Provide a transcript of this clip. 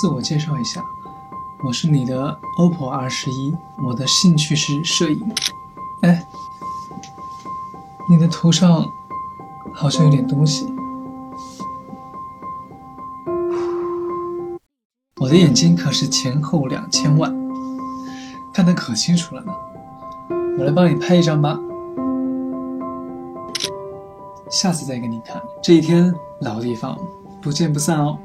自我介绍一下我是你的 oppo r 十一我的兴趣是摄影。哎你的头上好像有点东西。我的眼睛可是前后两千万看得可清楚了呢。我来帮你拍一张吧。下次再给你看这一天老地方不见不散哦。